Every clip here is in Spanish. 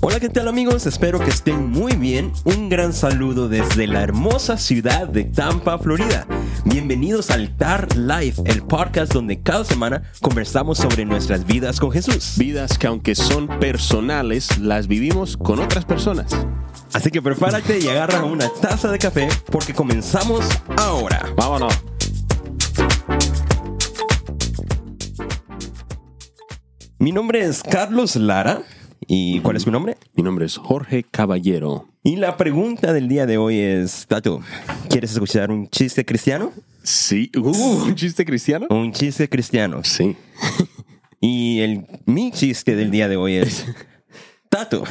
Hola, ¿qué tal amigos? Espero que estén muy bien. Un gran saludo desde la hermosa ciudad de Tampa, Florida. Bienvenidos al TAR Live, el podcast donde cada semana conversamos sobre nuestras vidas con Jesús. Vidas que aunque son personales, las vivimos con otras personas. Así que prepárate y agarra una taza de café porque comenzamos ahora. Vámonos. Mi nombre es Carlos Lara. ¿Y cuál es mi nombre? Mi nombre es Jorge Caballero. Y la pregunta del día de hoy es, Tato, ¿quieres escuchar un chiste cristiano? Sí. Uh, ¿Un chiste cristiano? Un chiste cristiano. Sí. Y el, mi chiste del día de hoy es, Tato,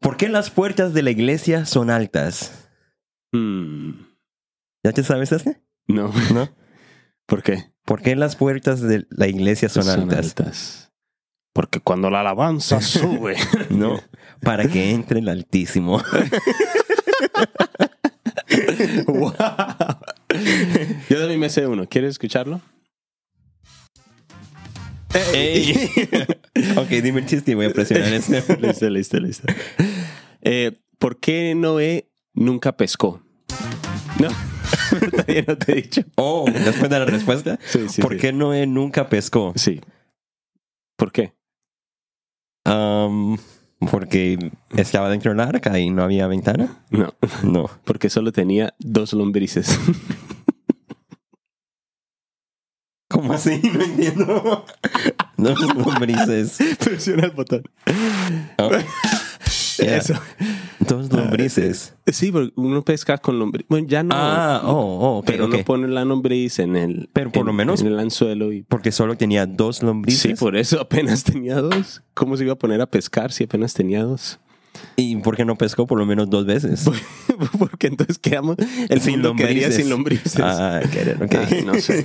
¿por qué las puertas de la iglesia son altas? Hmm, ¿Ya te sabes este? No. ¿No? ¿Por qué? ¿Por qué las puertas de la iglesia son, altas? Porque cuando la alabanza sube. No, para que entre el Altísimo. Wow. Yo también me sé uno. ¿Quieres escucharlo? Ey. ok, dime el chiste y voy a presionar este. listo, listo, listo. Eh, ¿Por qué Noé nunca pescó? No, todavía no te he dicho. Oh, después de la respuesta. Sí, sí, ¿Por sí. qué Noé nunca pescó? Sí. ¿Por qué? Um, porque estaba dentro del arca y no había ventana. No, No. porque solo tenía dos lombrices. ¿Cómo así? No entiendo. Dos lombrices. Presiona el botón. Oh. Yeah. Eso. Dos lombrices. Sí, porque uno pesca con lombriz. Bueno, ya no. Ah, oh, oh, pero ok. uno pone la lombriz en el. Pero por en- lo menos- En el anzuelo y. Porque solo tenía dos lombrices. Sí, por eso apenas tenía dos. ¿Cómo se iba a poner a pescar si apenas tenía dos? ¿Y por qué no pescó por lo menos dos veces? Porque entonces quedamos. El Sin mundo lombrices. sin lombrices. Ah, get it, ok. Ay, no sé.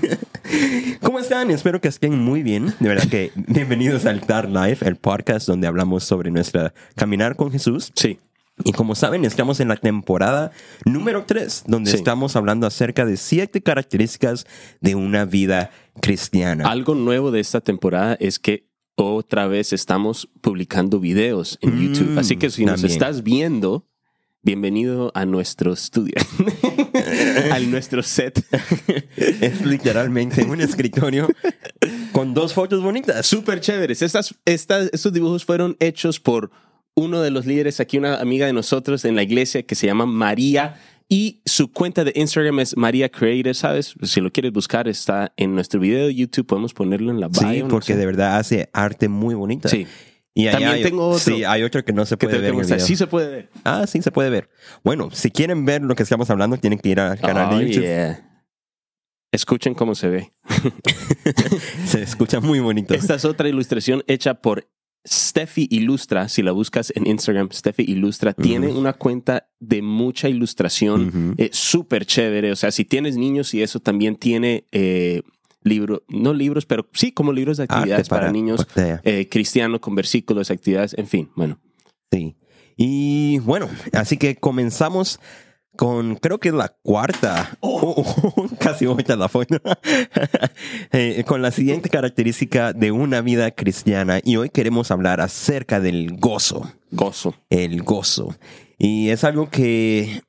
¿Cómo están? Espero que estén muy bien. De verdad que bienvenidos al TAR Live, el podcast donde hablamos sobre nuestra caminar con Jesús. Sí. Y como saben, estamos en la temporada número 3, donde Sí. estamos hablando acerca de siete características de una vida cristiana. Algo nuevo de esta temporada es que otra vez estamos publicando videos en Mm, YouTube. Así que si nos también. estás viendo, bienvenido a nuestro estudio, a nuestro set. es literalmente un escritorio con dos fotos bonitas. Súper chéveres. Estas, estas, estos dibujos fueron hechos por uno de los líderes aquí, una amiga de nosotros en la iglesia que se llama María. Y su cuenta de Instagram es María Creator, ¿sabes? Si lo quieres buscar, está en nuestro video de YouTube. Podemos ponerlo en la bio. Sí, no porque sé. de verdad hace arte muy bonita. Sí. Y También hay- tengo otro. Sí, hay otro que no se puede ver. en. Sí se puede ver. Ah, sí, se puede ver. Bueno, si quieren ver lo que estamos hablando, tienen que ir al canal Oh, de YouTube. yeah. Escuchen cómo se ve. Se escucha muy bonito. Esta es otra ilustración hecha por Steffi Ilustra. Si la buscas en Instagram, Steffi Ilustra, tiene una cuenta de mucha ilustración. Eh, Súper chévere. O sea, si tienes niños y eso también tiene eh, libro, no libros, pero sí como libros de actividades Arte para, niños para- eh, cristianos con versículos, actividades, en fin. Bueno, Sí. Y bueno, así que comenzamos con, creo que es la cuarta, oh, casi otra la foto, Eh, con la siguiente característica de una vida cristiana. Y hoy queremos hablar acerca del gozo, gozo. el gozo. Y es algo que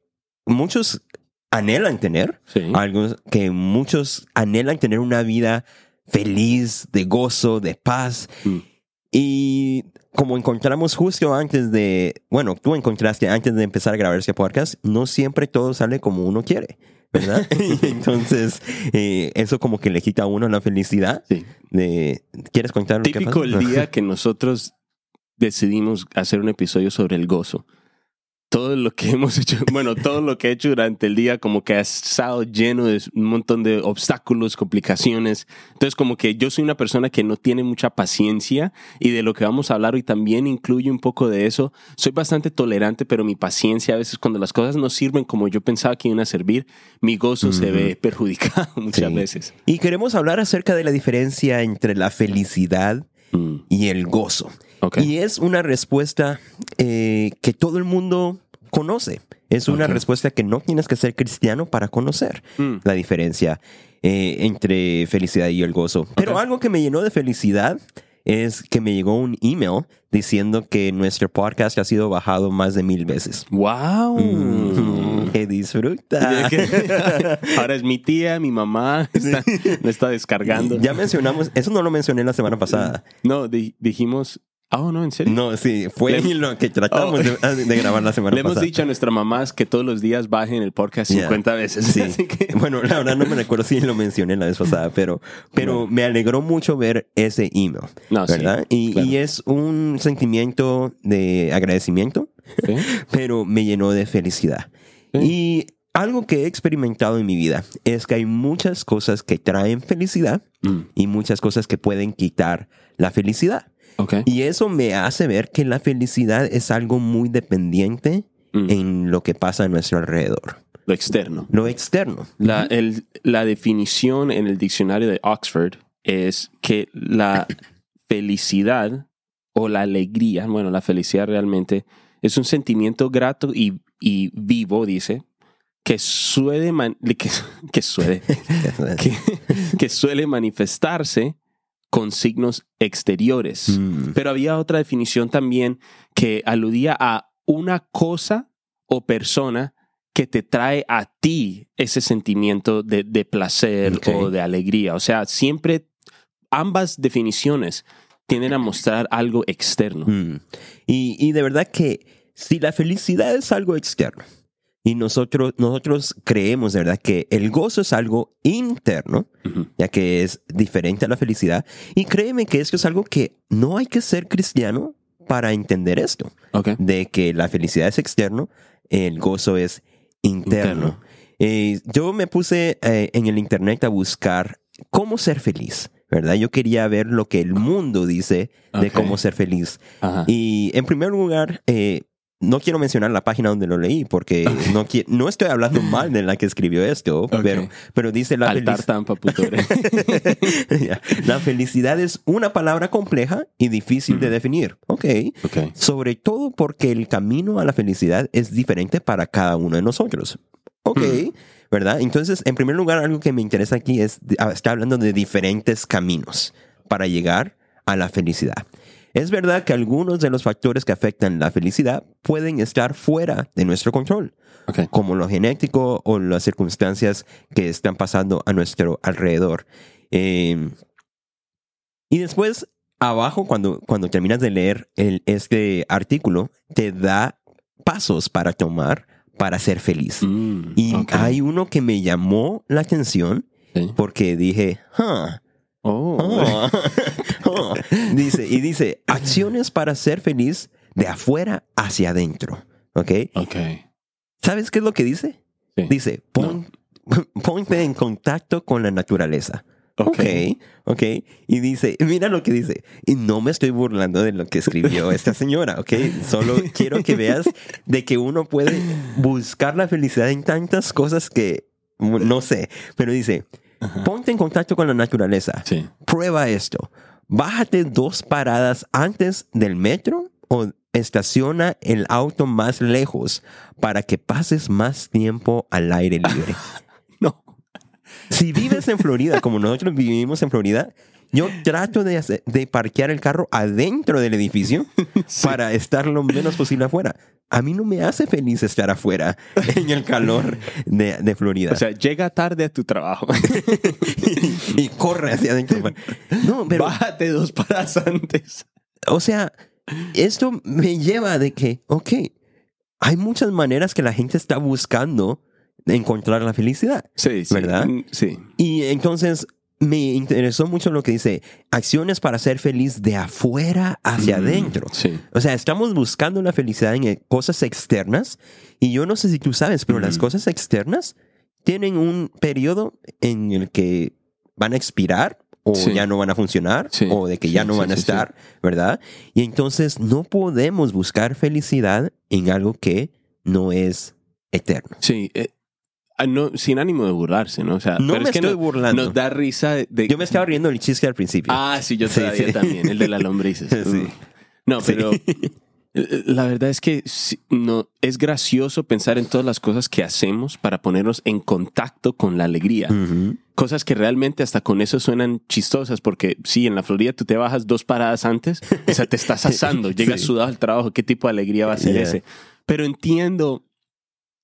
muchos anhelan tener, Sí. algo que muchos anhelan tener una vida feliz, de gozo, de paz. Mm. Y como encontramos justo antes de, bueno, tú encontraste antes de empezar a grabar este podcast, no siempre todo sale como uno quiere, ¿verdad? Y Entonces, eh, eso como que le quita a uno la felicidad Sí. de, ¿quieres contar lo que Típico el día que nosotros decidimos hacer un episodio sobre el gozo. Todo lo que hemos hecho, bueno, todo lo que he hecho durante el día como que ha estado lleno de un montón de obstáculos, complicaciones. Entonces como que yo soy una persona que no tiene mucha paciencia y de lo que vamos a hablar hoy también incluye un poco de eso. Soy bastante tolerante, pero mi paciencia a veces cuando las cosas no sirven como yo pensaba que iban a servir, mi gozo se ve perjudicado muchas Sí. veces. Y queremos hablar acerca de la diferencia entre la felicidad Mm, y el gozo. Y es una respuesta eh, que todo el mundo conoce. Es una respuesta que no tienes que ser cristiano para conocer Mm, la diferencia eh, entre felicidad y el gozo. Pero algo que me llenó de felicidad es que me llegó un email diciendo que nuestro podcast ha sido bajado más de mil veces. ¡Wow! Mm, ¡Que disfruta! Ahora es mi tía, mi mamá, está, me está descargando. Ya mencionamos, eso no lo mencioné la semana pasada. No, di- dijimos, oh, no, en serio. No, sí, fue Le- lo que tratamos Oh. de, de grabar la semana Le hemos pasada. dicho a nuestras mamás que todos los días bajen el podcast Ya. 50 veces. Sí. Así que- Bueno, la verdad no me recuerdo si lo mencioné la vez pasada, pero, pero me alegró mucho ver ese email, No, sí, ¿verdad? y, claro. y es un sentimiento de agradecimiento, Sí. pero me llenó de felicidad. Sí. Y algo que he experimentado en mi vida es que hay muchas cosas que traen felicidad Mm, y muchas cosas que pueden quitar la felicidad. Y eso me hace ver que la felicidad es algo muy dependiente Mm, en lo que pasa a nuestro alrededor, Lo externo. lo externo. La, el- la definición en el diccionario de Oxford es que la felicidad o la alegría, bueno, la felicidad realmente es un sentimiento grato y, y vivo, dice, que suele, man- que, que suele, que, que suele manifestarse con signos exteriores. Mm, Pero había otra definición también que aludía a una cosa o persona que te trae a ti ese sentimiento de, de placer o de alegría. O sea, siempre ambas definiciones tienden a mostrar algo externo. mm. Y, y de verdad que si la felicidad es algo externo y nosotros, nosotros creemos de verdad que el gozo es algo interno, ya que es diferente a la felicidad, y créeme que esto es algo que no hay que ser cristiano para entender esto. Ok. de que la felicidad es externo, el gozo es interno. Interno. Eh, yo me puse eh, en el internet a buscar cómo ser feliz, ¿verdad? Yo quería ver lo que el mundo dice de cómo ser feliz. Ajá. Y en primer lugar, eh, no quiero mencionar la página donde lo leí porque no, no estoy hablando mal de la que escribió esto, pero, pero dice la Altar felicidad. La felicidad es una palabra compleja y difícil de definir. Ok. ok. Sobre todo porque el camino a la felicidad es diferente para cada uno de nosotros. Ok, ¿verdad? Entonces, en primer lugar, algo que me interesa aquí es, ah, está hablando de diferentes caminos para llegar a la felicidad. Es verdad que algunos de los factores que afectan la felicidad pueden estar fuera de nuestro control, como lo genético o las circunstancias que están pasando a nuestro alrededor. Eh, y después, abajo, cuando, cuando terminas de leer el, este artículo, te da pasos para tomar para ser feliz. Mm, Y hay uno que me llamó la atención Sí. porque dije, huh, Oh. oh, oh". dice, y dice, acciones para ser feliz de afuera hacia adentro. ¿Ok? Ok. ¿Sabes qué es lo que dice? Sí. Dice, pon- ponte en contacto con la naturaleza. Ok, ok. Y dice, mira lo que dice. Y no me estoy burlando de lo que escribió esta señora, ok. Solo quiero que veas de que uno puede buscar la felicidad en tantas cosas que no sé. Pero dice, Ajá. ponte en contacto con la naturaleza. Sí. Prueba esto. Bájate dos paradas antes del metro o estaciona el auto más lejos para que pases más tiempo al aire libre. No. Si vives en Florida, como nosotros vivimos en Florida, yo trato de, hacer- de parquear el carro adentro del edificio para estar lo menos posible afuera. A mí no me hace feliz estar afuera en el calor de, de Florida. O sea, llega tarde a tu trabajo. y, corre hacia adentro. No, pero, Bájate dos paradas antes. o sea, esto me lleva de que, ok, hay muchas maneras que la gente está buscando encontrar la felicidad. Sí, sí. ¿Verdad? Sí. Y entonces me interesó mucho lo que dice, acciones para ser feliz de afuera hacia Mm, adentro. Sí. O sea, estamos buscando la felicidad en eh, cosas externas y yo no sé si tú sabes, pero las Ujú. cosas externas tienen un periodo en el que van a expirar o Sí. ya no van a funcionar Sí. o de que ya no van a estar, ¿verdad? Y entonces no podemos buscar felicidad en algo que no es eterno. Sí. Ah, no, sin ánimo de burlarse, ¿no? O sea, No pero me es que estoy no- burlando. Nos da risa de... Yo me estaba riendo del chiste al principio. Ah, sí, yo todavía sí. también. El de las lombrices. Sí. Mm. No, pero Eh, La verdad es que no, es gracioso pensar en todas las cosas que hacemos para ponernos en contacto con la alegría. Cosas que realmente hasta con eso suenan chistosas, porque sí, en la Florida tú te bajas dos paradas antes, o sea, te estás asando, llegas Sí. sudado al trabajo, ¿qué tipo de alegría va a ser Yeah. ese? Pero entiendo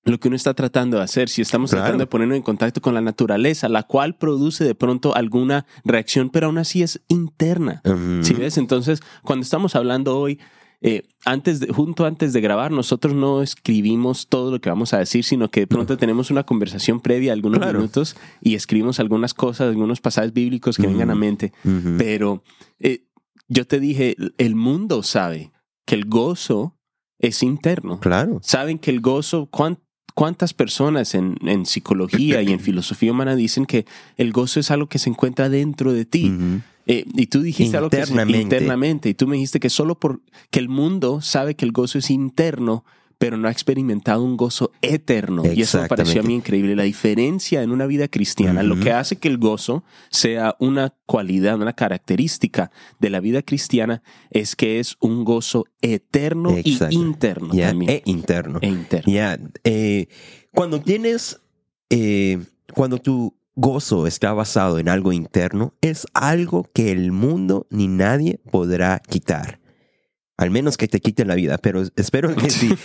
lo que uno está tratando de hacer, si estamos Claro. tratando de ponernos en contacto con la naturaleza, la cual produce de pronto alguna reacción, pero aún así es interna. Ujú. ¿Sí ves? Entonces, cuando estamos hablando hoy, eh, antes de, junto antes de grabar, nosotros no escribimos todo lo que vamos a decir, sino que de pronto tenemos una conversación previa, algunos Claro. minutos, y escribimos algunas cosas, algunos pasajes bíblicos que Ujú. vengan a mente. Ujú. Pero eh, yo te dije, el mundo sabe que el gozo es interno. Claro. Saben que el gozo, ¿cuán- ¿cuántas personas en, en psicología y en filosofía humana dicen que el gozo es algo que se encuentra dentro de ti? Eh, y tú dijiste algo que es Internamente. internamente. Y tú me dijiste que solo por que el mundo sabe que el gozo es interno, pero no ha experimentado un gozo eterno. Y eso me pareció a mí increíble. La diferencia en una vida cristiana, lo que hace que el gozo sea una cualidad, una característica de la vida cristiana, es que es un gozo eterno Exacto. y interno Ya, también. E interno. E interno. Ya, eh, cuando tienes, eh, cuando tu gozo está basado en algo interno, es algo que el mundo ni nadie podrá quitar. Al menos que te quiten la vida, pero espero que si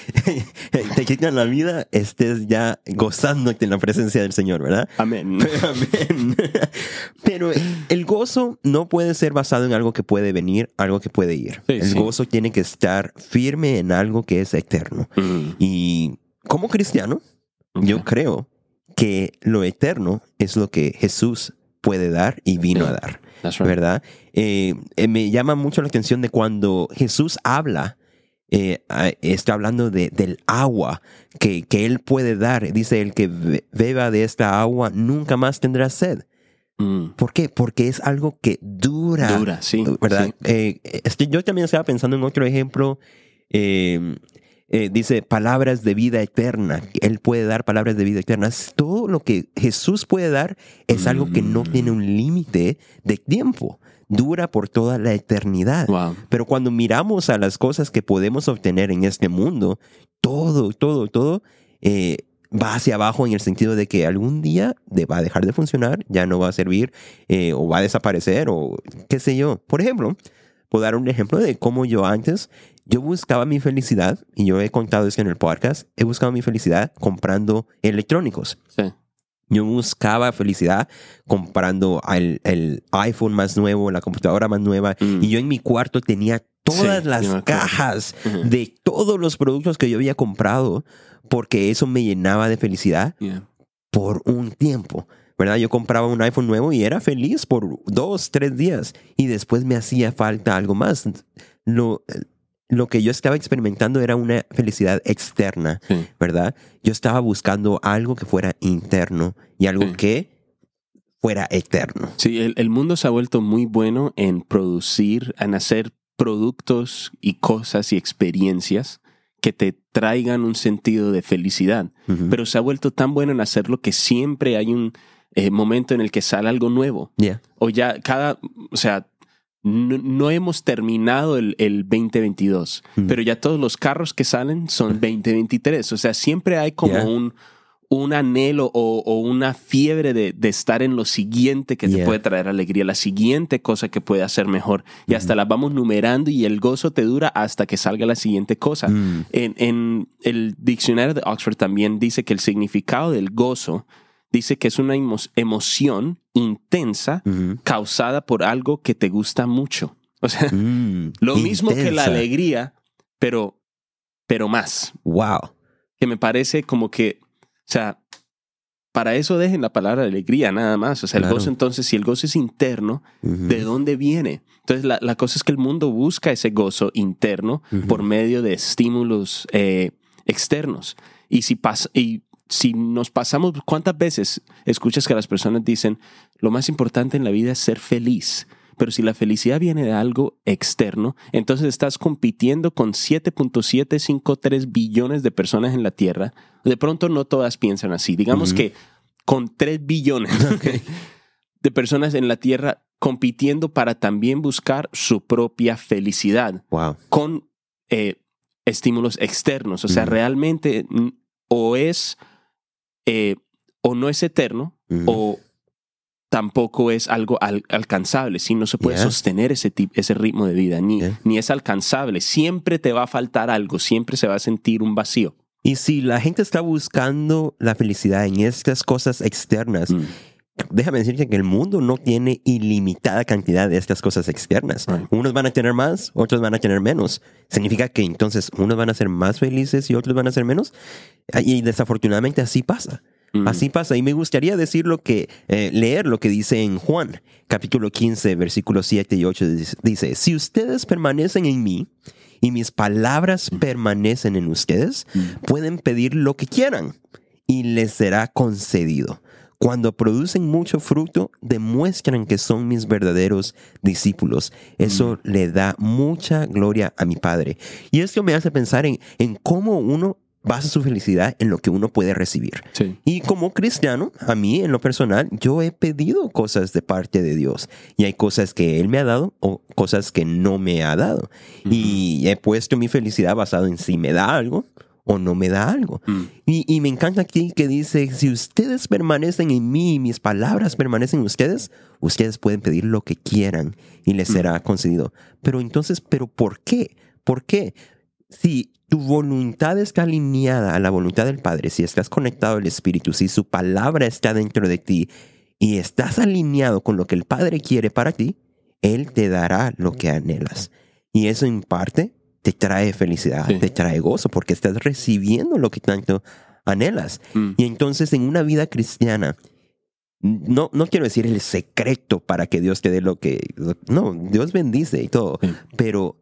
te quitan la vida, estés ya gozándote en la presencia del Señor, ¿verdad? Amén. Amén. Pero el gozo no puede ser basado en algo que puede venir, algo que puede ir. Sí, el sí. gozo tiene que estar firme en algo que es eterno. Mm. Y como cristiano, yo creo que lo eterno es lo que Jesús puede dar y vino a dar, That's right. ¿verdad? Eh, eh, me llama mucho la atención de cuando Jesús habla, eh, está hablando de, del agua que, que Él puede dar. Dice, el que be- beba de esta agua nunca más tendrá sed. Mm. ¿Por qué? Porque es algo que dura. Dura, sí. ¿Verdad? sí. Eh, este, yo también estaba pensando en otro ejemplo. eh, eh, dice palabras de vida eterna. Él puede dar palabras de vida eterna. Todo lo que Jesús puede dar es algo que no Mm. tiene un límite de tiempo. Dura por toda la eternidad. Wow. Pero cuando miramos a las cosas que podemos obtener en este mundo, todo, todo, todo eh, va hacia abajo en el sentido de que algún día va a dejar de funcionar, ya no va a servir eh, o va a desaparecer o qué sé yo. Por ejemplo, puedo dar un ejemplo de cómo yo antes, yo buscaba mi felicidad, y yo he contado esto en el podcast, he buscado mi felicidad comprando electrónicos. Sí. Yo buscaba felicidad comprando el, el iPhone más nuevo, la computadora más nueva. Mm. Y yo en mi cuarto tenía todas Sí, las cajas de todos los productos que yo había comprado porque eso me llenaba de felicidad Yeah. por un tiempo. ¿Verdad? Yo compraba un iPhone nuevo y era feliz por dos, tres días. Y después me hacía falta algo más. Lo, lo que yo estaba experimentando era una felicidad externa. Sí. ¿verdad? Yo estaba buscando algo que fuera interno y algo Sí. que fuera eterno. Sí, el, el mundo se ha vuelto muy bueno en producir, en hacer productos y cosas y experiencias que te traigan un sentido de felicidad. Pero se ha vuelto tan bueno en hacerlo que siempre hay un eh, momento en el que sale algo nuevo. Yeah. O ya cada, o sea, no, no hemos terminado el, el 2022, Mm. pero ya todos los carros que salen son 2023. O sea, siempre hay como Yeah. un, un anhelo o, o una fiebre de, de estar en lo siguiente que te puede traer alegría, la siguiente cosa que puede hacer mejor. Y hasta las vamos numerando y el gozo te dura hasta que salga la siguiente cosa. Mm. En, en el diccionario de Oxford también dice que el significado del gozo dice que es una emo- emoción intensa causada por algo que te gusta mucho. O sea, Mm. lo mismo que la alegría, pero, pero más. Wow. Que me parece como que, o sea, para eso dejen la palabra alegría nada más. O sea, el Claro. gozo entonces, si el gozo es interno. ¿de dónde viene? Entonces, la, la cosa es que el mundo busca ese gozo interno por medio de estímulos eh, externos. Y si, pas- y si nos pasamos, ¿cuántas veces escuchas que las personas dicen, lo más importante en la vida es ser feliz? Pero si la felicidad viene de algo externo, entonces estás compitiendo con 7.753 billones de personas en la Tierra. De pronto no todas piensan así. Digamos que con 3 billones de personas en la Tierra compitiendo para también buscar su propia felicidad Wow. con eh, estímulos externos. O sea, realmente o es eh, o no es eterno Ujú. o tampoco es algo al- alcanzable, si no se puede Yeah. sostener ese, ese ritmo de vida, ni, Yeah. ni es alcanzable. Siempre te va a faltar algo, siempre se va a sentir un vacío. Y si la gente está buscando la felicidad en estas cosas externas, Mm. Déjame decirte que el mundo no tiene ilimitada cantidad de estas cosas externas. Right. Unos van a tener más, otros van a tener menos. Significa que entonces unos van a ser más felices y otros van a ser menos. Y desafortunadamente así pasa. Mm. Así pasa. Y me gustaría decir lo que, eh, leer lo que dice en Juan, capítulo 15, versículos 7 y 8. Dice- Dice, si ustedes permanecen en mí y mis palabras permanecen en ustedes, pueden pedir lo que quieran y les será concedido. Cuando producen mucho fruto, demuestran que son mis verdaderos discípulos. Eso le da mucha gloria a mi Padre. Y esto me hace pensar en, en cómo uno basa su felicidad en lo que uno puede recibir. Sí. Y como cristiano, a mí en lo personal, yo he pedido cosas de parte de Dios. Y hay cosas que Él me ha dado o cosas que no me ha dado. Y he puesto mi felicidad basado en si me da algo o no me da algo. Mm. Y, y me encanta aquí que dice, si ustedes permanecen en mí y mis palabras permanecen en ustedes, ustedes pueden pedir lo que quieran y les será concedido. Pero entonces, ¿pero por qué? ¿Por qué? Si tu voluntad está alineada a la voluntad del Padre, si estás conectado al Espíritu, si su palabra está dentro de ti y estás alineado con lo que el Padre quiere para ti, Él te dará lo que anhelas. Y eso en parte te trae felicidad, Sí. te trae gozo, porque estás recibiendo lo que tanto anhelas. Mm. Y entonces en una vida cristiana, no, no quiero decir el secreto para que Dios te dé lo que... No, Dios bendice y todo, Sí. pero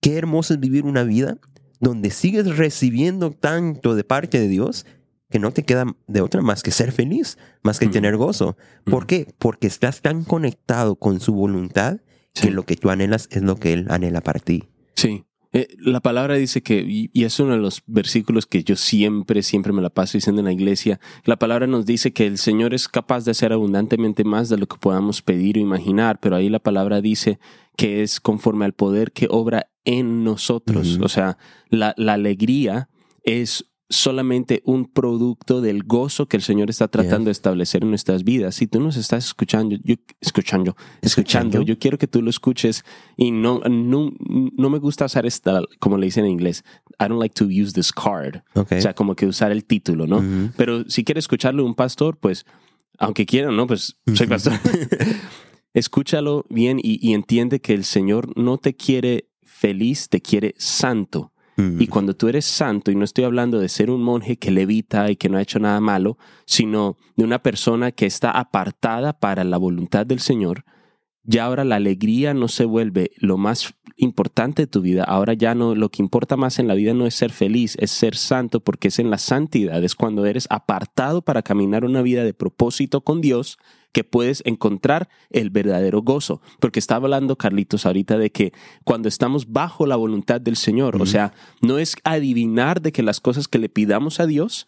qué hermoso es vivir una vida donde sigues recibiendo tanto de parte de Dios que no te queda de otra más que ser feliz, más que Ujú. tener gozo. ¿Por Ujú. qué? Porque estás tan conectado con su voluntad Sí. que lo que tú anhelas es lo que Él anhela para ti. Sí. Eh, la palabra dice que, y, y es uno de los versículos que yo siempre, siempre me la paso diciendo en la iglesia, la palabra nos dice que el Señor es capaz de hacer abundantemente más de lo que podamos pedir o imaginar, pero ahí la palabra dice que es conforme al poder que obra en nosotros. O sea, la, la alegría es solamente un producto del gozo que el Señor está tratando de establecer en nuestras vidas. Si tú nos estás escuchando, yo, escuchando, escuchando, yo quiero que tú lo escuches y no, no, no me gusta usar esta, como le dicen en inglés, I don't like to use this card. Ok. O sea, como que usar el título, ¿no? Ujú. Pero si quieres escucharlo un pastor, pues, aunque quieran, ¿no? Pues soy pastor. Escúchalo bien y, y entiende que el Señor no te quiere feliz, te quiere santo. Y cuando tú eres santo, y no estoy hablando de ser un monje que levita y que no ha hecho nada malo, sino de una persona que está apartada para la voluntad del Señor, ya ahora la alegría no se vuelve lo más importante de tu vida. Ahora ya no, lo que importa más en la vida no es ser feliz, es ser santo, porque es en la santidad, es cuando eres apartado para caminar una vida de propósito con Dios que puedes encontrar el verdadero gozo. Porque estaba hablando Carlitos ahorita de que cuando estamos bajo la voluntad del Señor, o sea, no es adivinar de que las cosas que le pidamos a Dios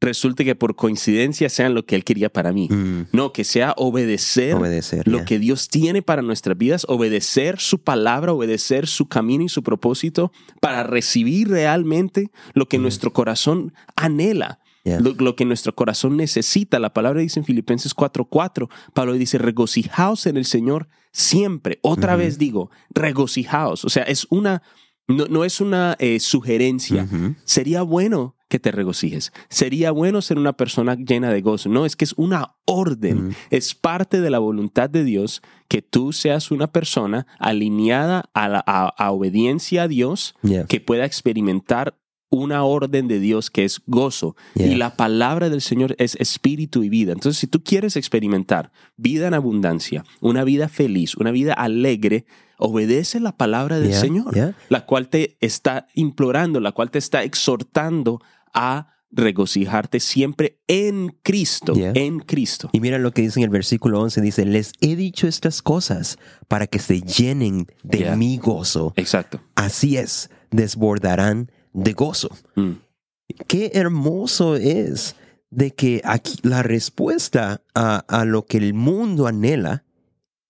resulte que por coincidencia sean lo que Él quería para mí. Mm. No, que sea obedecer Obedecer. lo que Dios tiene para nuestras vidas, obedecer su palabra, obedecer su camino y su propósito para recibir realmente lo que nuestro corazón anhela. Lo, lo que nuestro corazón necesita. La palabra dice en Filipenses 4:4, Pablo dice, regocijaos en el Señor siempre. Otra vez digo, regocijaos. O sea, es una, no, no es una eh, sugerencia. Sería bueno que te regocijes. Sería bueno ser una persona llena de gozo. No, es que es una orden. Es parte de la voluntad de Dios que tú seas una persona alineada a, la, a- a obediencia a Dios, que pueda experimentar una orden de Dios que es gozo. Y la palabra del Señor es espíritu y vida. Entonces, si tú quieres experimentar vida en abundancia, una vida feliz, una vida alegre, obedece la palabra del Señor, la cual te está implorando, la cual te está exhortando a regocijarte siempre en Cristo, en Cristo. Y mira lo que dice en el versículo 11, dice, les he dicho estas cosas para que se llenen de mi gozo. Exacto. Así es, desbordarán de gozo. Mm. Qué hermoso es de que aquí la respuesta a, a lo que el mundo anhela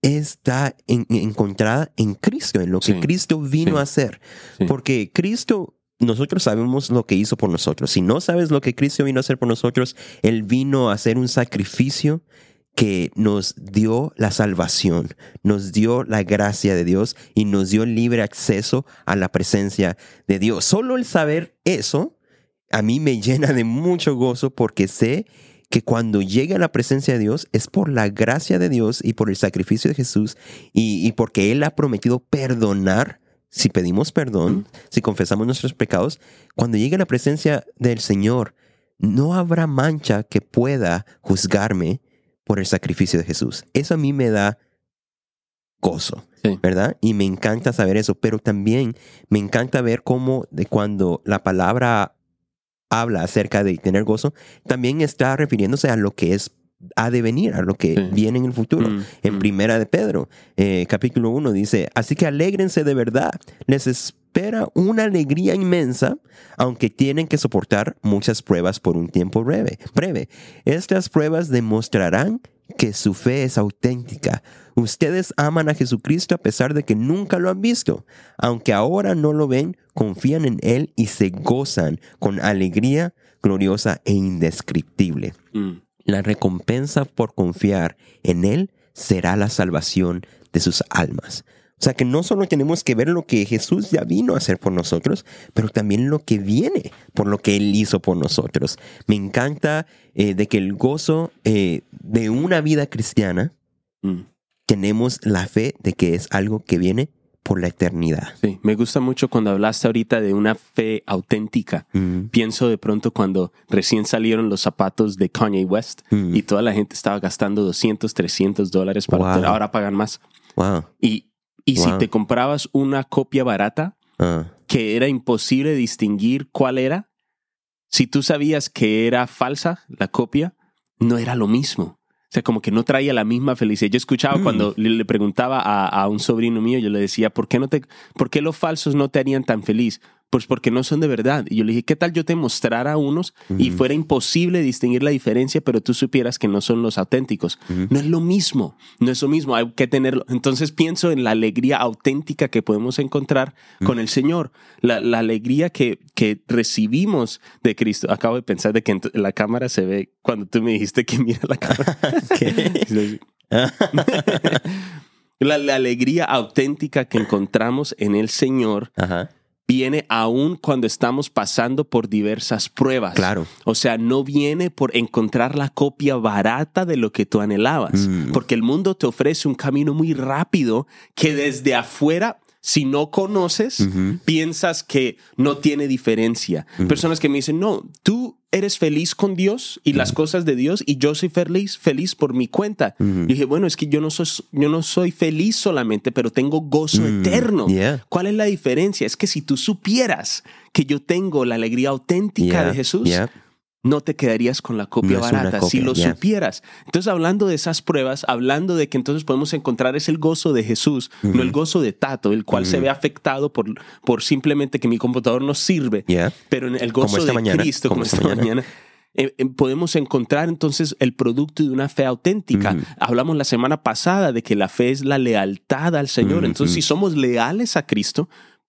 está en- encontrada en Cristo, en lo que Sí, Cristo vino sí, a hacer. sí. Porque Cristo, nosotros sabemos lo que hizo por nosotros. Si no sabes lo que Cristo vino a hacer por nosotros, Él vino a hacer un sacrificio que nos dio la salvación, nos dio la gracia de Dios y nos dio libre acceso a la presencia de Dios. Solo el saber eso a mí me llena de mucho gozo porque sé que cuando llegue a la presencia de Dios es por la gracia de Dios y por el sacrificio de Jesús y, y porque Él ha prometido perdonar si pedimos perdón, si confesamos nuestros pecados. Cuando llegue a la presencia del Señor, no habrá mancha que pueda juzgarme por el sacrificio de Jesús. Eso a mí me da gozo. Sí. ¿verdad? Y me encanta saber eso, pero también me encanta ver cómo de cuando la palabra habla acerca de tener gozo, también está refiriéndose a lo que es ha de venir, a lo que Sí. viene en el futuro. Mm, En mm. Primera de Pedro, eh, capítulo 1, dice, así que alégrense de verdad, les espera una alegría inmensa, aunque tienen que soportar muchas pruebas por un tiempo breve. breve. Estas pruebas demostrarán que su fe es auténtica. Ustedes aman a Jesucristo a pesar de que nunca lo han visto. Aunque ahora no lo ven, confían en Él y se gozan con alegría gloriosa e indescriptible. Mm. La recompensa por confiar en Él será la salvación de sus almas. O sea que no solo tenemos que ver lo que Jesús ya vino a hacer por nosotros, pero también lo que viene por lo que Él hizo por nosotros. Me encanta eh, de que el gozo eh, de una vida cristiana Mm. tenemos la fe de que es algo que viene por la eternidad. Sí, me gusta mucho cuando hablaste ahorita de una fe auténtica. Mm, Pienso de pronto cuando recién salieron los zapatos de Kanye West Mm. y toda la gente estaba gastando 200, 300 dólares para Wow. ahora pagan más. Wow. Y, y si te comprabas una copia barata Ah, que era imposible distinguir cuál era, si tú sabías que era falsa la copia, no era lo mismo. O sea, como que no traía la misma felicidad. Yo escuchaba Mm. cuando le, le preguntaba a, a un sobrino mío, yo le decía, ¿por qué, no te, ¿por qué los falsos no te harían tan feliz? Pues porque no son de verdad. Y yo le dije, ¿qué tal yo te mostrara unos y fuera imposible distinguir la diferencia, pero tú supieras que no son los auténticos? No es lo mismo, no es lo mismo, hay que tenerlo. Entonces pienso en la alegría auténtica que podemos encontrar con el Señor, la, la alegría que, que recibimos de Cristo. Acabo de pensar de que en la cámara se ve cuando tú me dijiste que mira la cámara. La, la alegría auténtica que encontramos en el Señor Ajá, viene aún cuando estamos pasando por diversas pruebas. claro. O sea, no viene por encontrar la copia barata de lo que tú anhelabas, Mm. porque el mundo te ofrece un camino muy rápido que desde afuera, si no conoces, piensas que no tiene diferencia. Personas que me dicen, no, tú eres feliz con Dios y las cosas de Dios y yo soy feliz, feliz por mi cuenta. Y dije, bueno, es que yo no, soy, yo no soy feliz solamente, pero tengo gozo Mm, eterno. yeah. ¿Cuál es la diferencia? Es que si tú supieras que yo tengo la alegría auténtica Yeah, de Jesús, yeah. No te quedarías con la copia No barata copia, si lo yeah. supieras. Entonces, hablando de esas pruebas, hablando de que entonces podemos encontrar es el gozo de Jesús, no el gozo de Tato, el cual se ve afectado por, por simplemente que mi computador no sirve, Yeah. pero en el gozo de mañana, Cristo, como, como esta esta mañana. mañana. eh, eh, podemos encontrar entonces el producto de una fe auténtica. Hablamos la semana pasada de que la fe es la lealtad al Señor. Entonces, si somos leales a Cristo,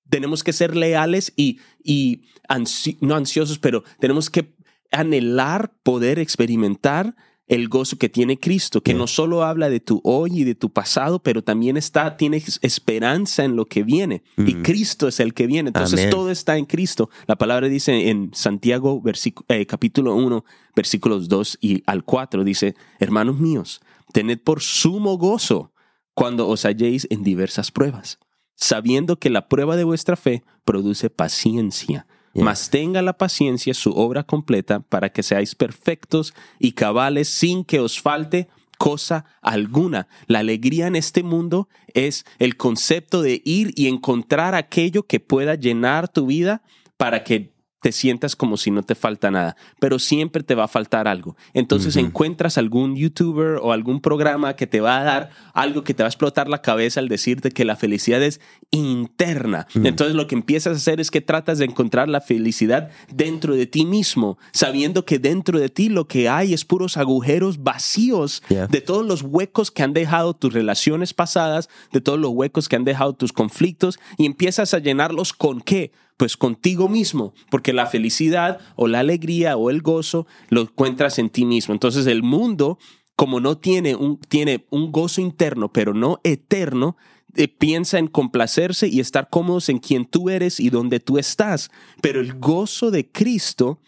tenemos que ser leales y, y ansi- no ansiosos, pero tenemos que anhelar poder experimentar el gozo que tiene Cristo, que no solo habla de tu hoy y de tu pasado, pero también está, tiene esperanza en lo que viene. Y Ujú. Cristo es el que viene. Entonces Amén. todo está en Cristo. La palabra dice en Santiago eh, capítulo 1, versículos 2 y al 4, dice, hermanos míos, tened por sumo gozo cuando os halléis en diversas pruebas, sabiendo que la prueba de vuestra fe produce paciencia. Yeah. Mas tenga la paciencia su obra completa para que seáis perfectos y cabales sin que os falte cosa alguna. La alegría en este mundo es el concepto de ir y encontrar aquello que pueda llenar tu vida para que te sientas como si no te falta nada, pero siempre te va a faltar algo. Entonces encuentras algún youtuber o algún programa que te va a dar algo que te va a explotar la cabeza al decirte que la felicidad es interna. Entonces lo que empiezas a hacer es que tratas de encontrar la felicidad dentro de ti mismo, sabiendo que dentro de ti lo que hay es puros agujeros vacíos de todos los huecos que han dejado tus relaciones pasadas, de todos los huecos que han dejado tus conflictos y empiezas a llenarlos con qué? Pues contigo mismo, porque la felicidad o la alegría o el gozo lo encuentras en ti mismo. Entonces el mundo, como no tiene un, tiene un gozo interno, pero no eterno, eh, piensa en complacerse y estar cómodos en quien tú eres y donde tú estás. Pero el gozo de Cristo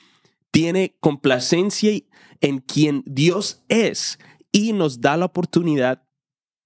tiene complacencia en quien Dios es y nos da la oportunidad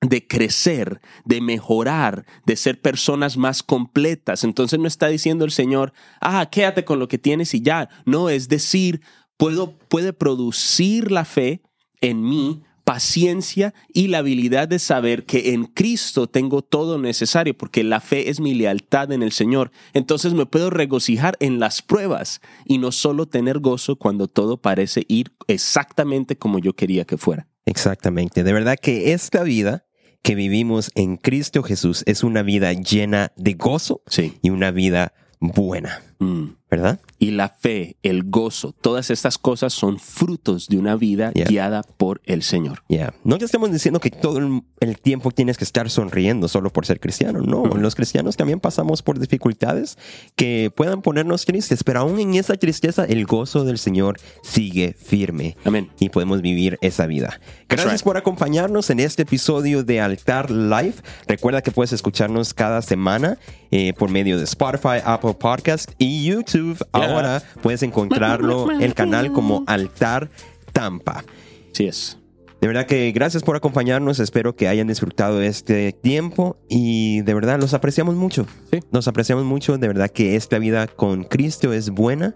de crecer, de mejorar, de ser personas más completas. Entonces no está diciendo el Señor, ah, quédate con lo que tienes y ya. No, es decir, puedo, puede producir la fe en mí paciencia y la habilidad de saber que en Cristo tengo todo necesario, porque la fe es mi lealtad en el Señor. Entonces me puedo regocijar en las pruebas y no solo tener gozo cuando todo parece ir exactamente como yo quería que fuera. Exactamente. De verdad que esta vida que vivimos en Cristo Jesús es una vida llena de gozo y una vida buena. Mm. ¿Verdad? Y la fe, el gozo, todas estas cosas son frutos de una vida guiada por el Señor. Ya. No te estamos diciendo que todo el tiempo tienes que estar sonriendo solo por ser cristiano. No, los cristianos también pasamos por dificultades que puedan ponernos tristes, pero aún en esa tristeza el gozo del Señor sigue firme. Amén. Y podemos vivir esa vida. Gracias por acompañarnos en este episodio de Altar Life. Recuerda que puedes escucharnos cada semana eh, por medio de Spotify, Apple Podcast y YouTube ahora puedes encontrarlo el canal como Altar Tampa. Sí es. De verdad que gracias por acompañarnos. Espero que hayan disfrutado este tiempo y de verdad los apreciamos mucho. Sí. Nos apreciamos mucho. De verdad que esta vida con Cristo es buena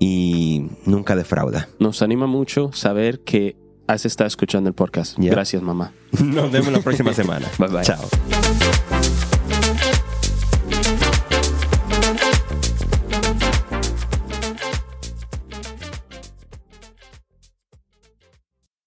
y nunca defrauda. Nos anima mucho saber que has estado escuchando el podcast. Gracias, mamá. Nos vemos la próxima semana. bye bye. Chao.